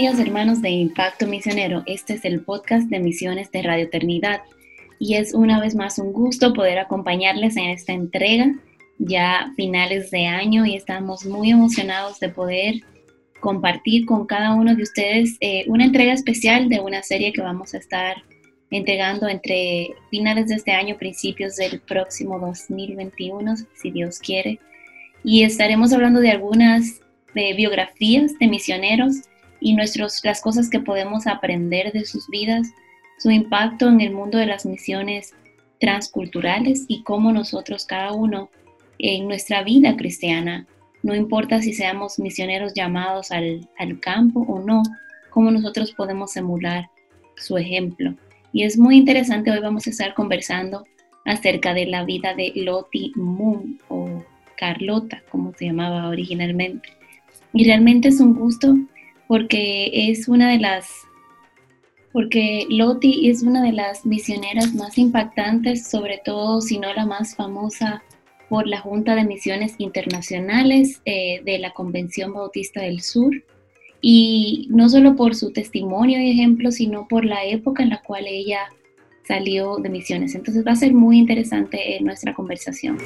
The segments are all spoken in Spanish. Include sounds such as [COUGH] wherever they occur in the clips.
Días hermanos de Impacto Misionero, este es el podcast de misiones de Radio Eternidad y es una vez más un gusto poder acompañarles en esta entrega ya finales de año y estamos muy emocionados de poder compartir con cada uno de ustedes eh, una entrega especial de una serie que vamos a estar entregando entre finales de este año, principios del próximo 2021, si Dios quiere. Y estaremos hablando de algunas biografías de misioneros y nuestros, las cosas que podemos aprender de sus vidas, su impacto en el mundo de las misiones transculturales y cómo nosotros cada uno en nuestra vida cristiana, no importa si seamos misioneros llamados al, al campo o no, cómo nosotros podemos emular su ejemplo. Y es muy interesante, hoy vamos a estar conversando acerca de la vida de Lottie Moon o Carlota, como se llamaba originalmente. Y realmente es un gusto porque es una de las, porque Loti es una de las misioneras más impactantes, sobre todo, si no la más famosa, por la Junta de Misiones Internacionales eh, de la Convención Bautista del Sur. Y no solo por su testimonio y ejemplo, sino por la época en la cual ella salió de misiones. Entonces va a ser muy interesante eh, nuestra conversación.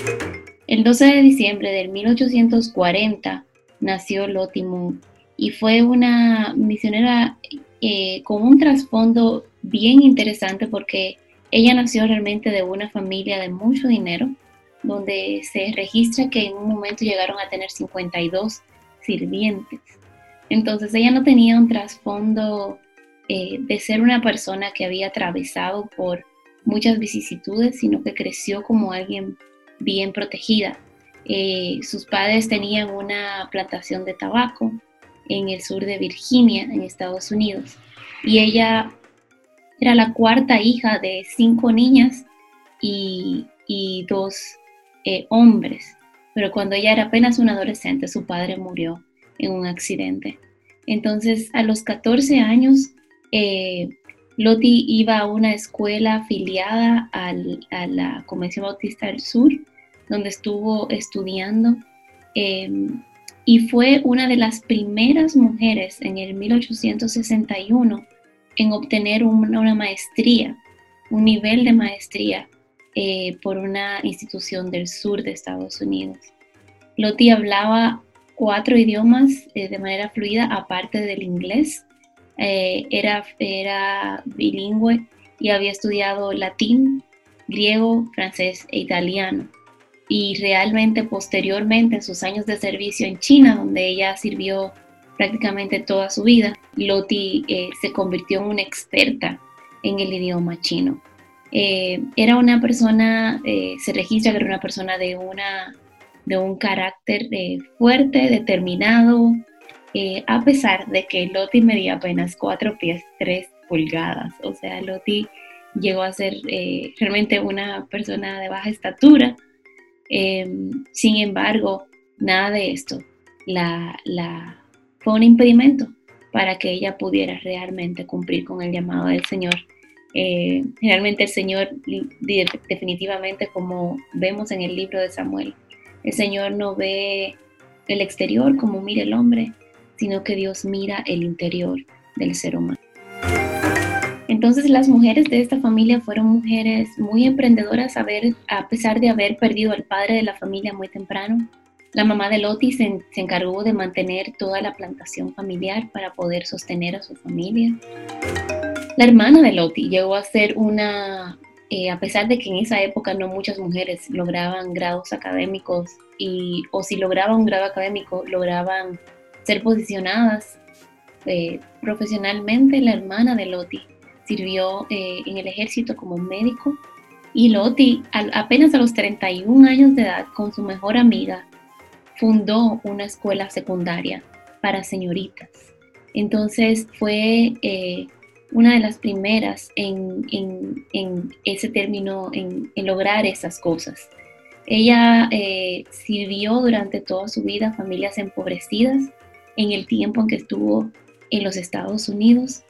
El 12 de diciembre del 1840 nació Lottie Moon y fue una misionera eh, con un trasfondo bien interesante porque ella nació realmente de una familia de mucho dinero, donde se registra que en un momento llegaron a tener 52 sirvientes. Entonces ella no tenía un trasfondo eh, de ser una persona que había atravesado por muchas vicisitudes, sino que creció como alguien bien protegida. Eh, sus padres tenían una plantación de tabaco, en el sur de Virginia, en Estados Unidos. Y ella era la cuarta hija de cinco niñas y, dos eh, hombres. Pero cuando ella era apenas una adolescente, su padre murió en un accidente. Entonces, a los 14 años, eh, Lottie iba a una escuela afiliada a la Convención Bautista del Sur, donde estuvo estudiando. Em, y fue una de las primeras mujeres en el 1861 en obtener una, maestría, un nivel de maestría eh, por una institución del sur de Estados Unidos. Lottie hablaba cuatro idiomas eh, de manera fluida, aparte del inglés. Eh, era, era bilingüe y había estudiado latín, griego, francés e italiano y realmente posteriormente en sus años de servicio en China, donde ella sirvió prácticamente toda su vida, Loti eh, se convirtió en una experta en el idioma chino. Eh, era una persona, eh, se registra que era una persona de, una, de un carácter fuerte, determinado, a pesar de que Loti medía apenas 4 pies 3 pulgadas. O sea, Loti llegó a ser realmente una persona de baja estatura, Em, sin embargo, nada de esto la, fue un impedimento para que ella pudiera realmente cumplir con el llamado del Señor. Eh, realmente el Señor, definitivamente como vemos en el libro de Samuel, el Señor no ve el exterior como mira el hombre, sino que Dios mira el interior del ser humano. Entonces las mujeres de esta familia fueron mujeres muy emprendedoras a, pesar de haber perdido al padre de la familia muy temprano. La mamá de Loti se, encargó de mantener toda la plantación familiar para poder sostener a su familia. La hermana de Loti llegó a ser una, eh, a pesar de que en esa época no muchas mujeres lograban grados académicos y, o si lograban un grado académico, lograban ser posicionadas eh, profesionalmente, la hermana de Loti sirvió eh, en el ejército como médico y Loti, apenas a los 31 años de edad, con su mejor amiga, fundó una escuela secundaria para señoritas. Entonces fue eh, una de las primeras en, ese término, en, lograr esas cosas. Ella eh, sirvió durante toda su vida a familias empobrecidas en el tiempo en que estuvo en los Estados Unidos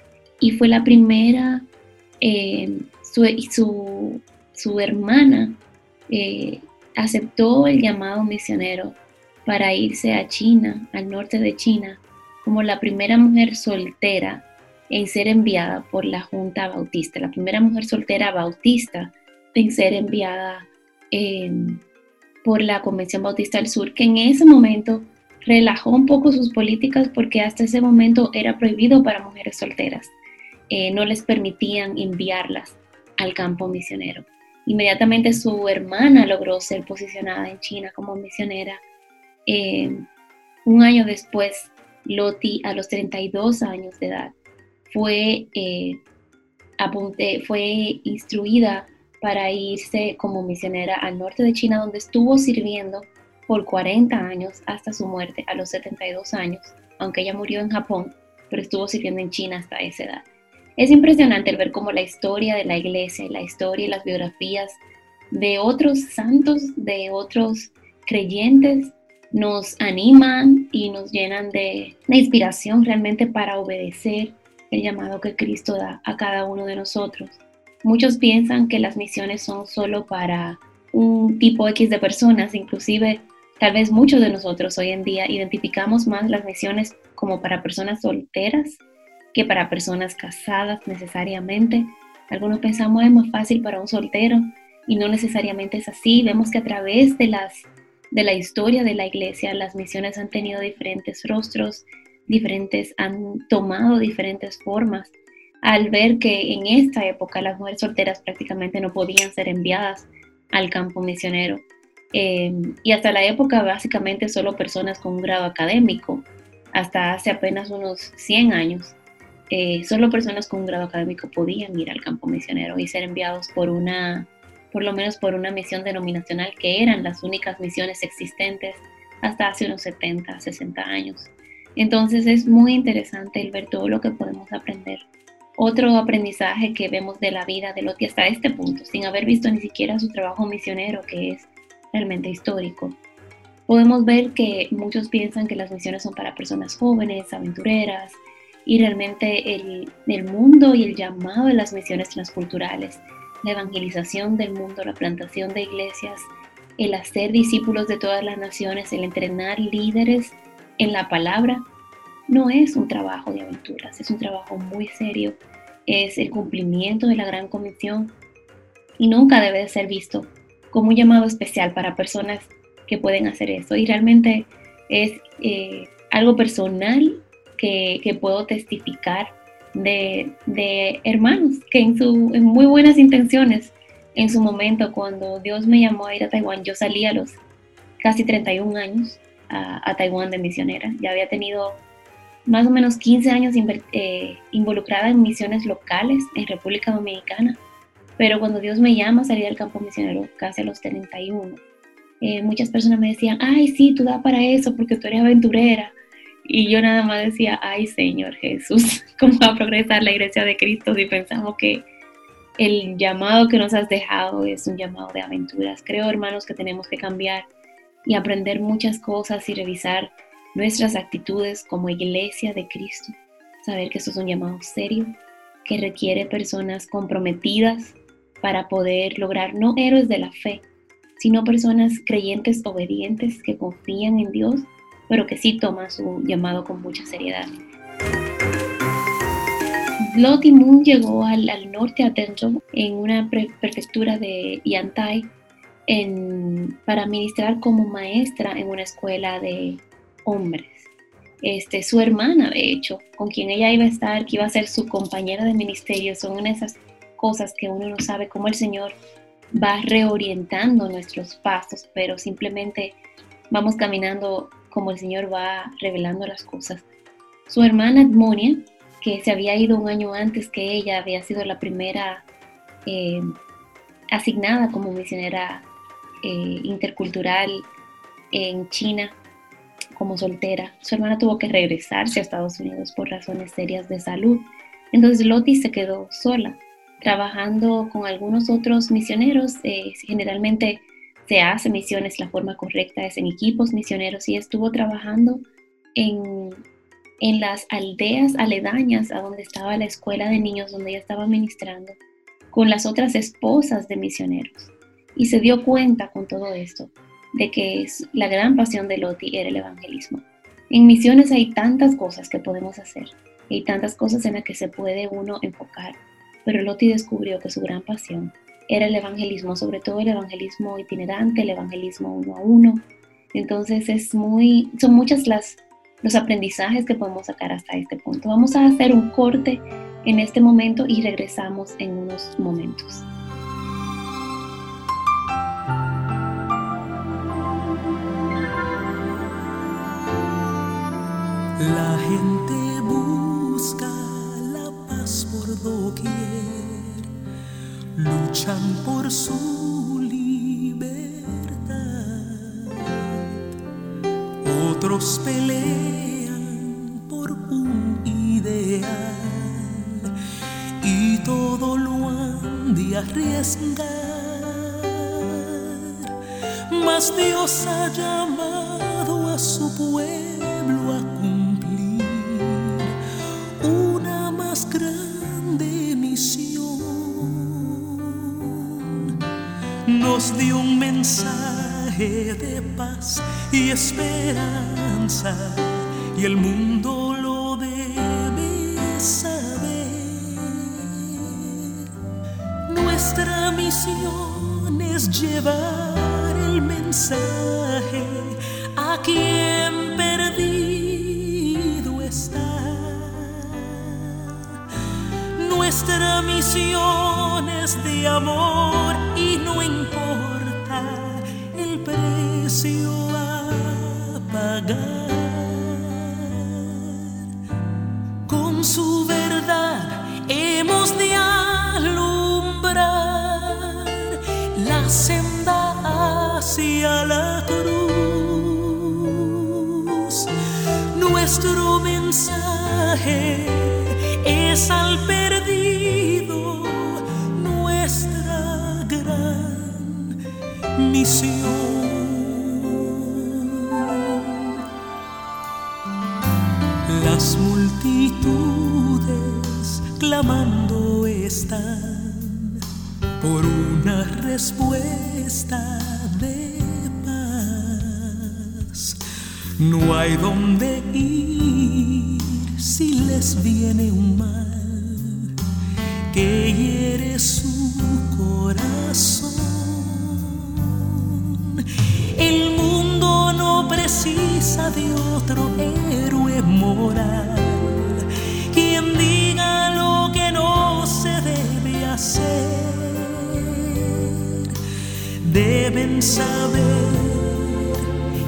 y fue la primera, eh, su, su, hermana eh, aceptó el llamado misionero para irse a China, al norte de China, como la primera mujer soltera en ser enviada por la Junta Bautista, la primera mujer soltera bautista en ser enviada em, por la Convención Bautista del Sur, que en ese momento relajó un poco sus políticas porque hasta ese momento era prohibido para mujeres solteras. Eh, no les permitían enviarlas al campo misionero. Inmediatamente su hermana logró ser posicionada en China como misionera. Em, un año después, Loti, a los 32 años de edad, fue, eh, fue instruida para irse como misionera al norte de China, donde estuvo sirviendo por 40 años hasta su muerte a los 72 años, aunque ella murió en Japón, pero estuvo sirviendo en China hasta esa edad. Es impresionante el ver cómo la historia de la iglesia y la historia y las biografías de otros santos, de otros creyentes, nos animan y nos llenan de, de inspiración realmente para obedecer el llamado que Cristo da a cada uno de nosotros. Muchos piensan que las misiones son solo para un tipo X de personas, inclusive tal vez muchos de nosotros hoy en día identificamos más las misiones como para personas solteras que para personas casadas necesariamente. Algunos pensamos es más fácil para un soltero y no necesariamente es así. Vemos que a través de, las, de la historia de la iglesia las misiones han tenido diferentes rostros, diferentes, han tomado diferentes formas al ver que en esta época las mujeres solteras prácticamente no podían ser enviadas al campo misionero. Eh, y hasta la época básicamente solo personas con un grado académico, hasta hace apenas unos 100 años, eh, solo personas con un grado académico podían ir al campo misionero y ser enviados por una, por lo menos por una misión denominacional, que eran las únicas misiones existentes hasta hace unos 70, 60 años. Entonces es muy interesante el ver todo lo que podemos aprender. Otro aprendizaje que vemos de la vida de Loti hasta este punto, sin haber visto ni siquiera su trabajo misionero, que es realmente histórico. Podemos ver que muchos piensan que las misiones son para personas jóvenes, aventureras, y realmente el, el mundo y el llamado de las misiones transculturales, la evangelización del mundo, la plantación de iglesias, el hacer discípulos de todas las naciones, el entrenar líderes en la palabra no es un trabajo de aventuras, es un trabajo muy serio, es el cumplimiento de la gran comisión y nunca debe de ser visto como un llamado especial para personas que pueden hacer eso. Y realmente es eh, algo personal que, puedo testificar de, hermanos que en, su, en muy buenas intenciones en su momento cuando Dios me llamó a ir a Taiwán, yo salí a los casi 31 años a, Taiwán de misionera. Ya había tenido más o menos 15 años eh, involucrada en misiones locales en República Dominicana. Pero cuando Dios me llama a salir del campo misionero casi a los 31, eh, muchas personas me decían, ay, sí, tú da para eso porque tú eres aventurera. Y yo nada más decía, ay, Señor Jesús, [LAUGHS] ¿cómo va a progresar la iglesia de Cristo si pensamos que el llamado que nos has dejado es un llamado de aventuras? Creo, hermanos, que tenemos que cambiar y aprender muchas cosas y revisar nuestras actitudes como iglesia de Cristo. Saber que esto es un llamado serio que requiere personas comprometidas para poder lograr no héroes de la fe, sino personas creyentes obedientes que confían en Dios, pero que sí toman su llamado con mucha seriedad. Lottie Moon llegó al, norte a en una prefectura de Yantai para ministrar como maestra en una escuela de hombres. Este, su hermana, de hecho, con quien ella iba a estar, que iba a ser su compañera de ministerio, son una de esas cosas que uno no sabe cómo el Señor va reorientando nuestros pasos, pero simplemente vamos caminando como el Señor va revelando las cosas. Su hermana Edmonia, que se había ido un año antes que ella, había sido la primera eh, asignada como misionera eh, intercultural en China como soltera. Su hermana tuvo que regresarse a Estados Unidos por razones serias de salud. Entonces Loti se quedó sola, trabajando con algunos otros misioneros. Eh, generalmente se hace misiones, la forma correcta es en equipos misioneros y estuvo trabajando en, en las aldeas aledañas a donde estaba la escuela de niños, donde ella estaba ministrando, con las otras esposas de misioneros. Y se dio cuenta con todo esto de que la gran pasión de Loti era el evangelismo. En misiones hay tantas cosas que podemos hacer, hay tantas cosas en las que se puede uno enfocar, pero Loti descubrió que su gran pasión era el evangelismo, sobre todo el evangelismo itinerante, el evangelismo uno a uno. Entonces es muy, son muchas las los aprendizajes que podemos sacar hasta este punto. Vamos a hacer un corte en este momento y regresamos en unos momentos. La gente por su libertad. Otros pelean por un ideal y todo lo han de arriesgar. Mas Dios ha llamado a su pueblo y esperanza y el mundo lo debe saber. Nuestra misión es llevar el mensaje a quien perdido está. Nuestra misión es de amor y no importa el precio Con su verdad hemos de alumbrar la senda hacia la cruz. Nuestro mensaje es al Las multitudes clamando están por una respuesta de paz. No hay donde ir si les viene un mal que de otro héroe moral, quien diga lo que no se debe hacer. Deben saber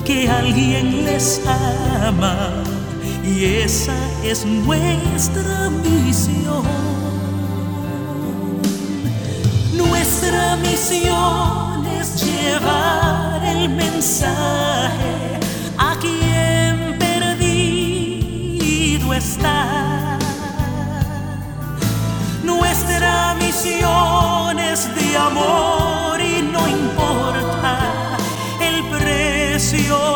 que alguien les ama y esa es nuestra misión. Nuestra misión es llevar el mensaje Nuestra misión es de amor y no importa el precio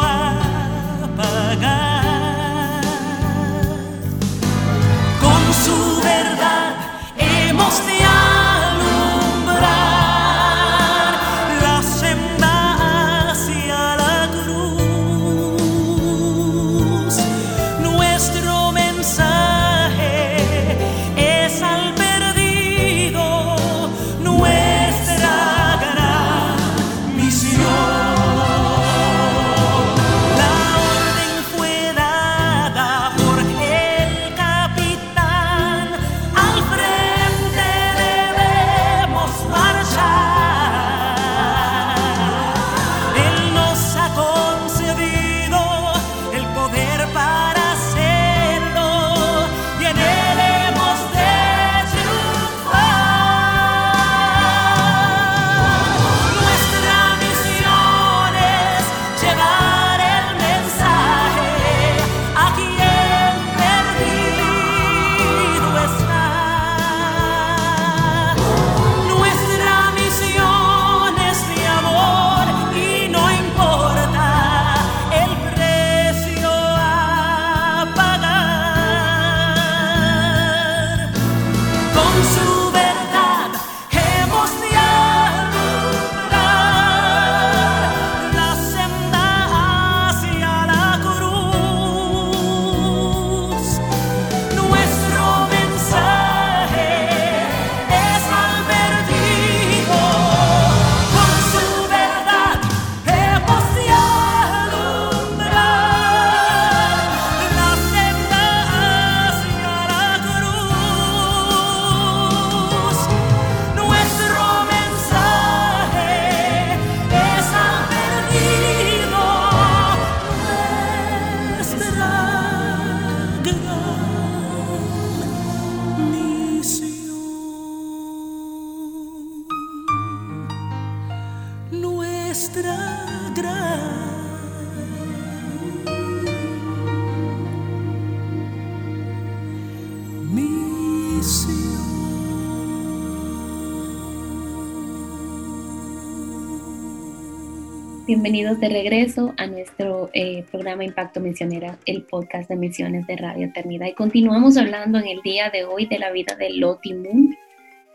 Bienvenidos de regreso a nuestro eh, programa Impacto Misionera, el podcast de misiones de Radio Eternidad. Y continuamos hablando en el día de hoy de la vida de Lottie Moon,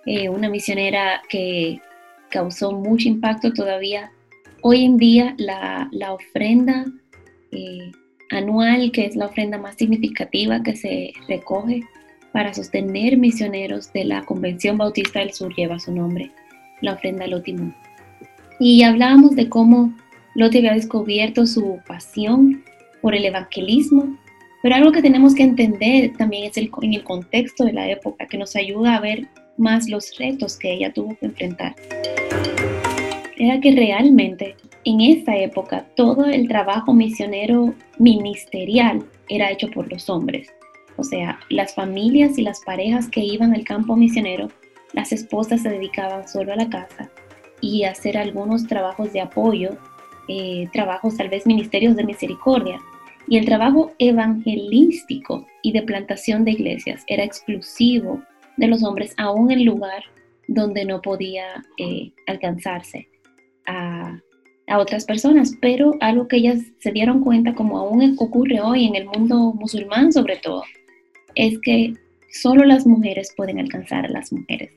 eh, una misionera que causó mucho impacto todavía. Hoy en día la, la ofrenda eh, anual, que es la ofrenda más significativa que se recoge para sostener misioneros de la Convención Bautista del Sur, lleva su nombre, la ofrenda Lottie Moon. Y hablábamos de cómo Lotte había descubierto su pasión por el evangelismo, pero algo que tenemos que entender también es el, en el contexto de la época que nos ayuda a ver más los retos que ella tuvo que enfrentar. Era que realmente en esa época todo el trabajo misionero ministerial era hecho por los hombres. Sea, las familias y las parejas que iban al campo misionero, las esposas se dedicaban solo a la casa y hacer algunos trabajos de apoyo eh, trabajos, tal vez ministerios de misericordia. Y el trabajo evangelístico y de plantación de iglesias era exclusivo de los hombres, aún en lugar donde no podía eh, alcanzarse a, a, otras personas. Pero algo que ellas se dieron cuenta, como aún ocurre hoy en el mundo musulmán sobre todo, es que solo las mujeres pueden alcanzar a las mujeres.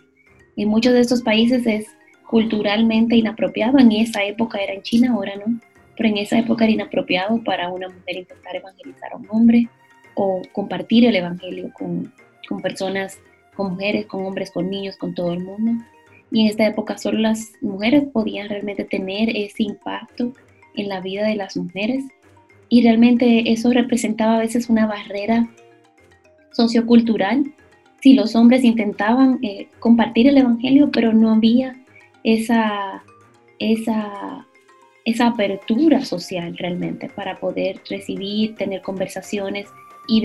En muchos de estos países es culturalmente inapropiado. En esa época era en China, ahora no, pero en esa época era inapropiado para una mujer intentar evangelizar a un hombre o compartir el evangelio con, con personas, con mujeres, con hombres, con niños, con todo el mundo. Y en esta época solo las mujeres podían realmente tener ese impacto en la vida de las mujeres. Y realmente eso representaba a veces una barrera sociocultural. Si los hombres intentaban eh, compartir el Evangelio, pero no había esa, esa, esa apertura social realmente para poder recibir, tener conversaciones y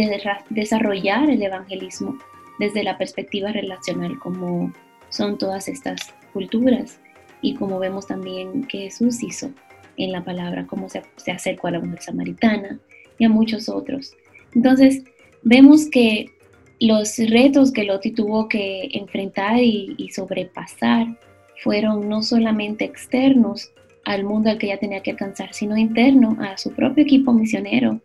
desarrollar el evangelismo desde la perspectiva relacional como son todas estas culturas y como vemos también que Jesús hizo en la palabra, cómo se, se acercó a la mujer samaritana y a muchos otros. Entonces, vemos que los retos que Loti tuvo que enfrentar y, sobrepasar fueron no solamente externos al mundo al que ella tenía que alcanzar, sino interno a su propio equipo misionero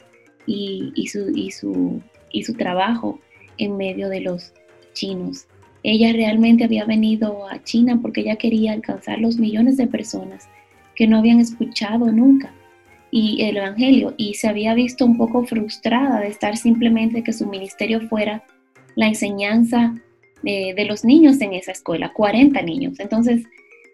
y, su, y su trabajo en medio de los chinos. Ella realmente había venido a China porque ella quería alcanzar los millones de personas que no habían escuchado nunca y el Evangelio y se había visto un poco frustrada de estar simplemente que su ministerio fuera la enseñanza de, los niños en esa escuela, 40 niños. Entonces,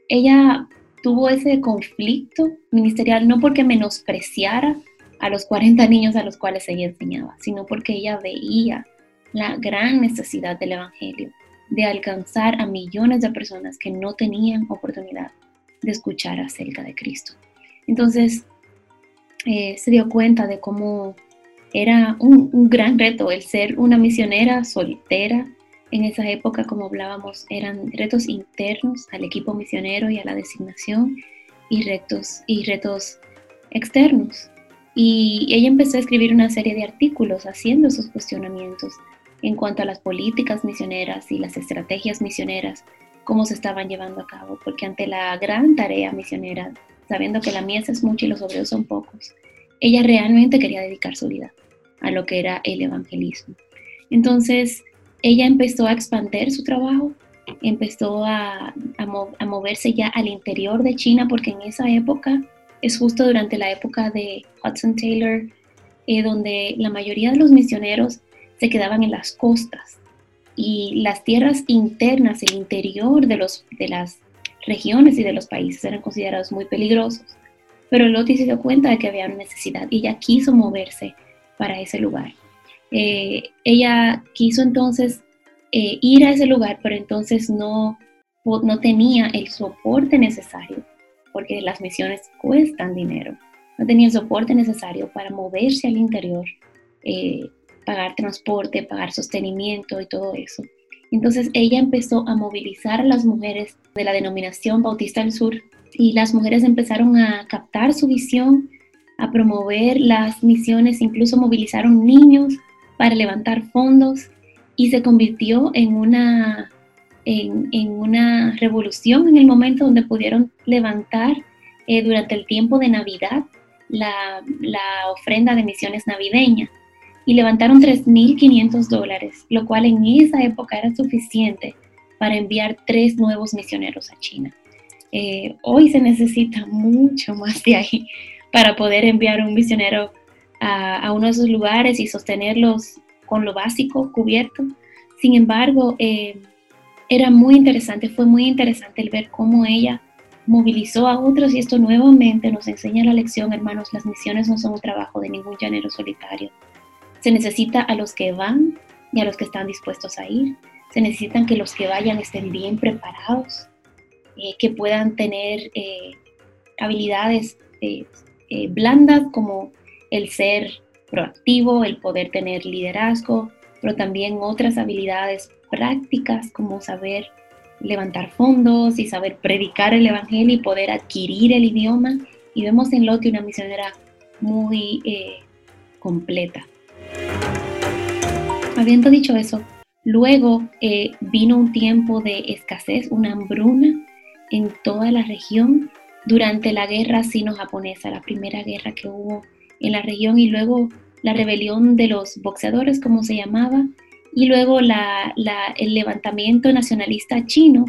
ella tuvo ese conflicto ministerial no porque menospreciara a los 40 niños a los cuales ella enseñaba, sino porque ella veía la gran necesidad del Evangelio de alcanzar a millones de personas que no tenían oportunidad de escuchar acerca de Cristo. Entonces, eh, se dio cuenta de cómo era un, gran reto el ser una misionera soltera en esa época, como hablábamos, eran retos internos al equipo misionero y a la designación y retos, y retos externos. Y ella empezó a escribir una serie de artículos haciendo esos cuestionamientos en cuanto a las políticas misioneras y las estrategias misioneras, cómo se estaban llevando a cabo, porque ante la gran tarea misionera, sabiendo que la mies es mucha y los obreros son pocos, ella realmente quería dedicar su vida a lo que era el evangelismo. Entonces, ella empezó a expandir su trabajo, empezó a, moverse ya al interior de China, porque en esa época es justo durante la época de Hudson Taylor, eh, donde la mayoría de los misioneros se quedaban en las costas y las tierras internas, el interior de, los, de las regiones y de los países eran considerados muy peligrosos. Pero Loti se dio cuenta de que había una necesidad y ella quiso moverse para ese lugar. Eh, ella quiso entonces eh, ir a ese lugar, pero entonces no, no tenía el soporte necesario, porque las misiones cuestan dinero. No tenía el soporte necesario para moverse al interior, eh, pagar transporte, pagar sostenimiento y todo eso. Entonces ella empezó a movilizar a las mujeres de la denominación Bautista del Sur y las mujeres empezaron a captar su visión, a promover las misiones, incluso movilizaron niños para levantar fondos y se convirtió en una, en, una revolución en el momento donde pudieron levantar eh, durante el tiempo de Navidad la, la ofrenda de misiones navideña y levantaron 3.500 dólares, lo cual en esa época era suficiente para enviar tres nuevos misioneros a China. Eh, hoy se necesita mucho más de ahí para poder enviar un misionero a, uno de esos lugares y sostenerlos con lo básico cubierto. Sin embargo, eh, era muy interesante, fue muy interesante el ver cómo ella movilizó a otros y esto nuevamente nos enseña la lección, hermanos, las misiones no son un trabajo de ningún llanero solitario. Se necesita a los que van y a los que están dispuestos a ir. Se necesitan que los que vayan estén bien preparados, eh, que puedan tener eh, habilidades eh, blandas como el ser proactivo, el poder tener liderazgo, pero también otras habilidades prácticas como saber levantar fondos y saber predicar el evangelio y poder adquirir el idioma. Y vemos en Loti una misionera muy completa. Habiendo dicho eso, luego vino un tiempo de escasez, una hambruna en toda la región durante la guerra sino-japonesa, la primera guerra que hubo en la región y luego la rebelión de los boxeadores, como se llamaba, y luego el levantamiento nacionalista chino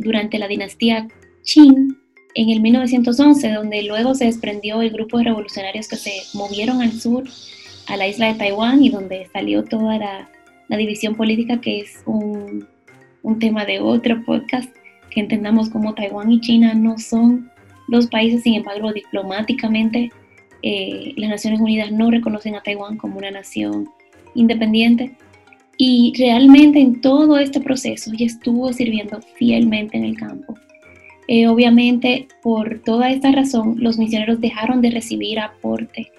durante la dinastía Qing en el 1911, donde luego se desprendió el grupo de revolucionarios que se movieron al sur, a la isla de Taiwán, y donde salió toda la, división política, que es un, un tema de otro podcast que entendamos como Taiwán y China no son dos países, sin embargo, diplomáticamente eh, las Naciones Unidas no reconocen a Taiwán como una nación independiente. Y realmente en todo este proceso ella estuvo sirviendo fielmente en el campo. Eh, obviamente, por toda esta razón, los misioneros dejaron de recibir aporte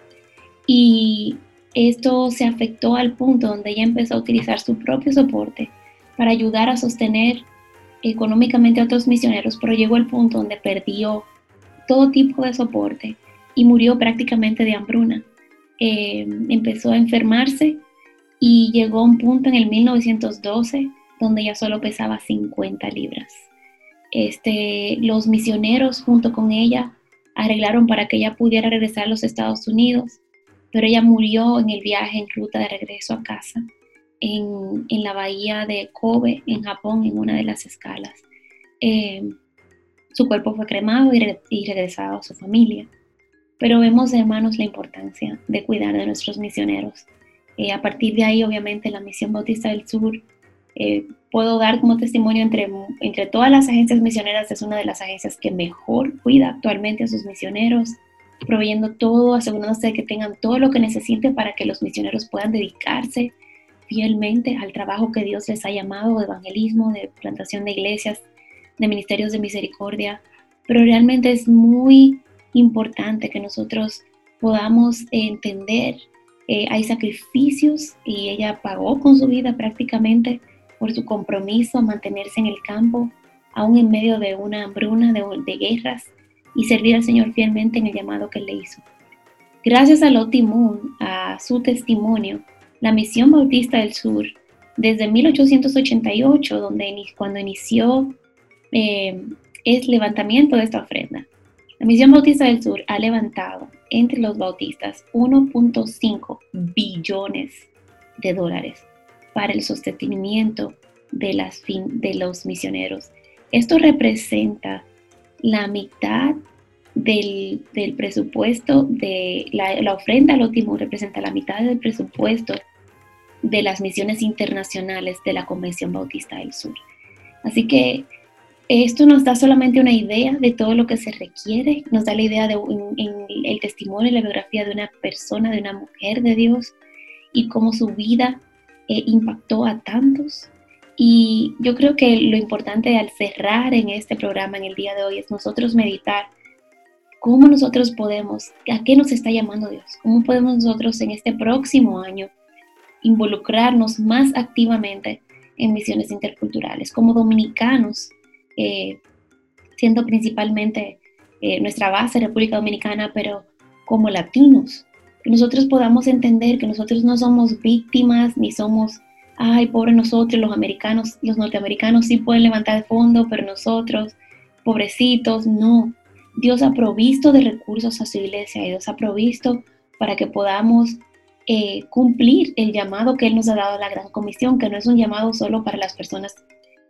y esto se afectó al punto donde ella empezó a utilizar su propio soporte para ayudar a sostener económicamente a otros misioneros, pero llegó al punto donde perdió todo tipo de soporte y murió prácticamente de hambruna. Eh, empezó a enfermarse y llegó a un punto en el 1912 donde ya solo pesaba 50 libras. Este, los misioneros junto con ella arreglaron para que ella pudiera regresar a los Estados Unidos, pero ella murió en el viaje en ruta de regreso a casa en, la bahía de Kobe, en Japón, en una de las escalas. Eh, su cuerpo fue cremado y, regresado a su familia. Pero vemos, hermanos, la importancia de cuidar de nuestros misioneros. Eh, a partir de ahí, obviamente, la Misión Bautista del Sur, eh, puedo dar como testimonio entre, entre todas las agencias misioneras, es una de las agencias que mejor cuida actualmente a sus misioneros, proveyendo todo, asegurándose de que tengan todo lo que necesiten para que los misioneros puedan dedicarse fielmente al trabajo que Dios les ha llamado de evangelismo, de plantación de iglesias, de ministerios de misericordia, pero realmente es muy importante que nosotros podamos entender, eh, hay sacrificios y ella pagó con su vida prácticamente por su compromiso a mantenerse en el campo, aún en medio de una hambruna de, de guerras, y servir al Señor fielmente en el llamado que le hizo. Gracias a Lottie Moon, a su testimonio, la Misión Bautista del Sur desde 1888, donde cuando inició eh, el levantamiento de esta ofrenda. La Misión Bautista del Sur ha levantado entre los bautistas 1.5 billones de dólares para el sostenimiento de, las de los misioneros. Esto representa la mitad del, presupuesto de la, la ofrenda al último representa la mitad del presupuesto de las misiones internacionales de la Convención Bautista del Sur. Así que esto nos da solamente una idea de todo lo que se requiere, nos da la idea de el testimonio y la biografía de una persona, de una mujer de Dios y cómo su vida eh, impactó a tantos. Y yo creo que lo importante al cerrar en este programa en el día de hoy es nosotros meditar cómo nosotros podemos, a qué nos está llamando Dios, cómo podemos nosotros en este próximo año involucrarnos más activamente en misiones interculturales. Como dominicanos, eh, siendo principalmente eh, nuestra base República Dominicana, pero como latinos, que nosotros podamos entender que nosotros no somos víctimas ni somos, ay, pobre nosotros, los americanos, los norteamericanos sí pueden levantar fondo, pero nosotros, pobrecitos, no. Dios ha provisto de recursos a su iglesia y Dios ha provisto para que podamos eh, cumplir el llamado que Él nos ha dado a la gran comisión, que no es un llamado solo para las personas,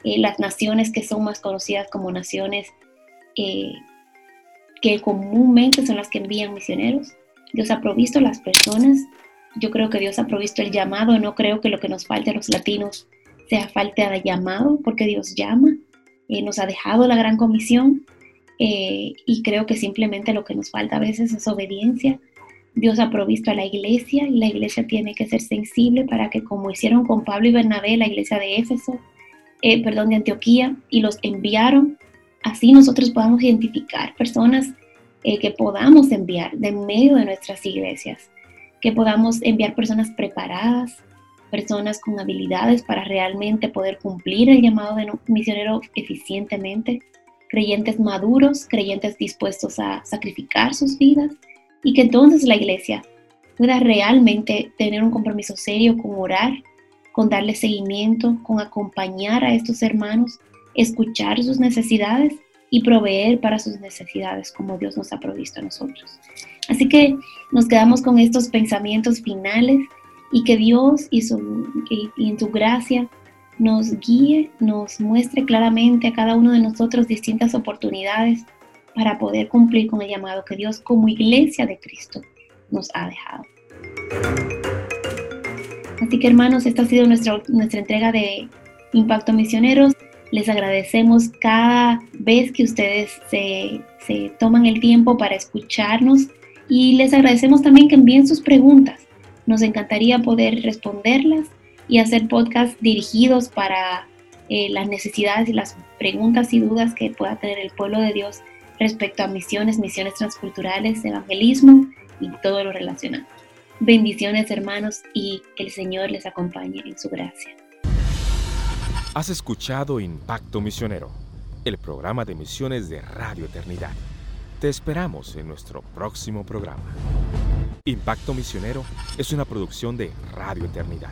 eh, las naciones que son más conocidas como naciones eh, que comúnmente son las que envían misioneros. Dios ha provisto las personas. Yo creo que Dios ha provisto el llamado. No creo que lo que nos falte a los latinos sea falta de llamado, porque Dios llama. nos ha dejado la gran comisión. y creo que simplemente lo que nos falta a veces es obediencia Dios ha provisto a la iglesia y la iglesia tiene que ser sensible para que como hicieron con Pablo y Bernabé, la iglesia de Éfeso, eh, perdón, de Antioquía, y los enviaron, así nosotros podamos identificar personas eh, que podamos enviar de medio de nuestras iglesias, que podamos enviar personas preparadas, personas con habilidades para realmente poder cumplir el llamado de misionero eficientemente, creyentes maduros, creyentes dispuestos a sacrificar sus vidas y que entonces la iglesia pueda realmente tener un compromiso serio con orar, con darle seguimiento, con acompañar a estos hermanos, escuchar sus necesidades y proveer para sus necesidades como Dios nos ha provisto a nosotros. Así que nos quedamos con estos pensamientos finales y que Dios y, su, y en su gracia nos guíe, nos muestre claramente a cada uno de nosotros distintas oportunidades para poder cumplir con el llamado que Dios como iglesia de Cristo nos ha dejado. Así que hermanos, esta ha sido nuestra, nuestra entrega de Impacto Misioneros. Les agradecemos cada vez que ustedes se, se toman el tiempo para escucharnos y les agradecemos también que envíen sus preguntas. Nos encantaría poder responderlas y hacer podcasts dirigidos para eh, las necesidades y las preguntas y dudas que pueda tener el pueblo de Dios respecto a misiones, misiones transculturales, evangelismo y todo lo relacionado. Bendiciones hermanos y que el Señor les acompañe en su gracia. Has escuchado Impacto Misionero, el programa de misiones de Radio Eternidad. Te esperamos en nuestro próximo programa. Impacto Misionero es una producción de Radio Eternidad.